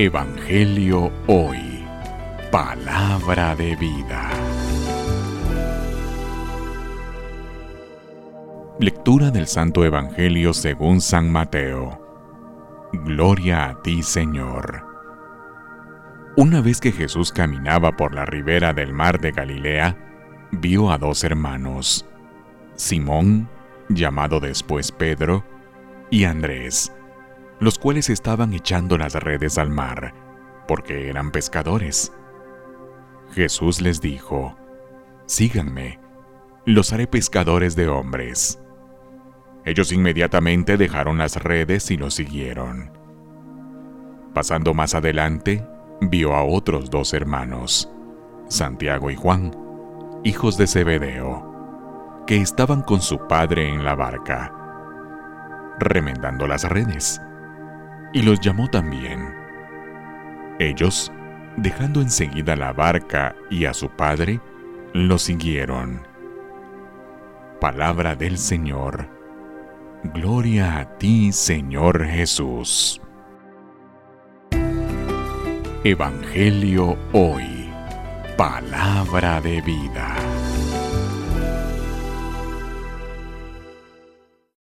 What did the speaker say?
Evangelio Hoy. Palabra de vida. Lectura del Santo Evangelio según San Mateo. Gloria a ti, Señor. Una vez que Jesús caminaba por la ribera del mar de Galilea, vio a dos hermanos, Simón, llamado después Pedro, y Andrés, los cuales estaban echando las redes al mar, porque eran pescadores. Jesús les dijo, Síganme, los haré pescadores de hombres. Ellos inmediatamente dejaron las redes y lo siguieron. Pasando más adelante, vio a otros dos hermanos, Santiago y Juan, hijos de Zebedeo, que estaban con su padre en la barca, remendando las redes y los llamó también. Ellos, dejando enseguida la barca y a su padre, lo siguieron. Palabra del Señor. Gloria a ti, Señor Jesús. Evangelio hoy. Palabra de vida.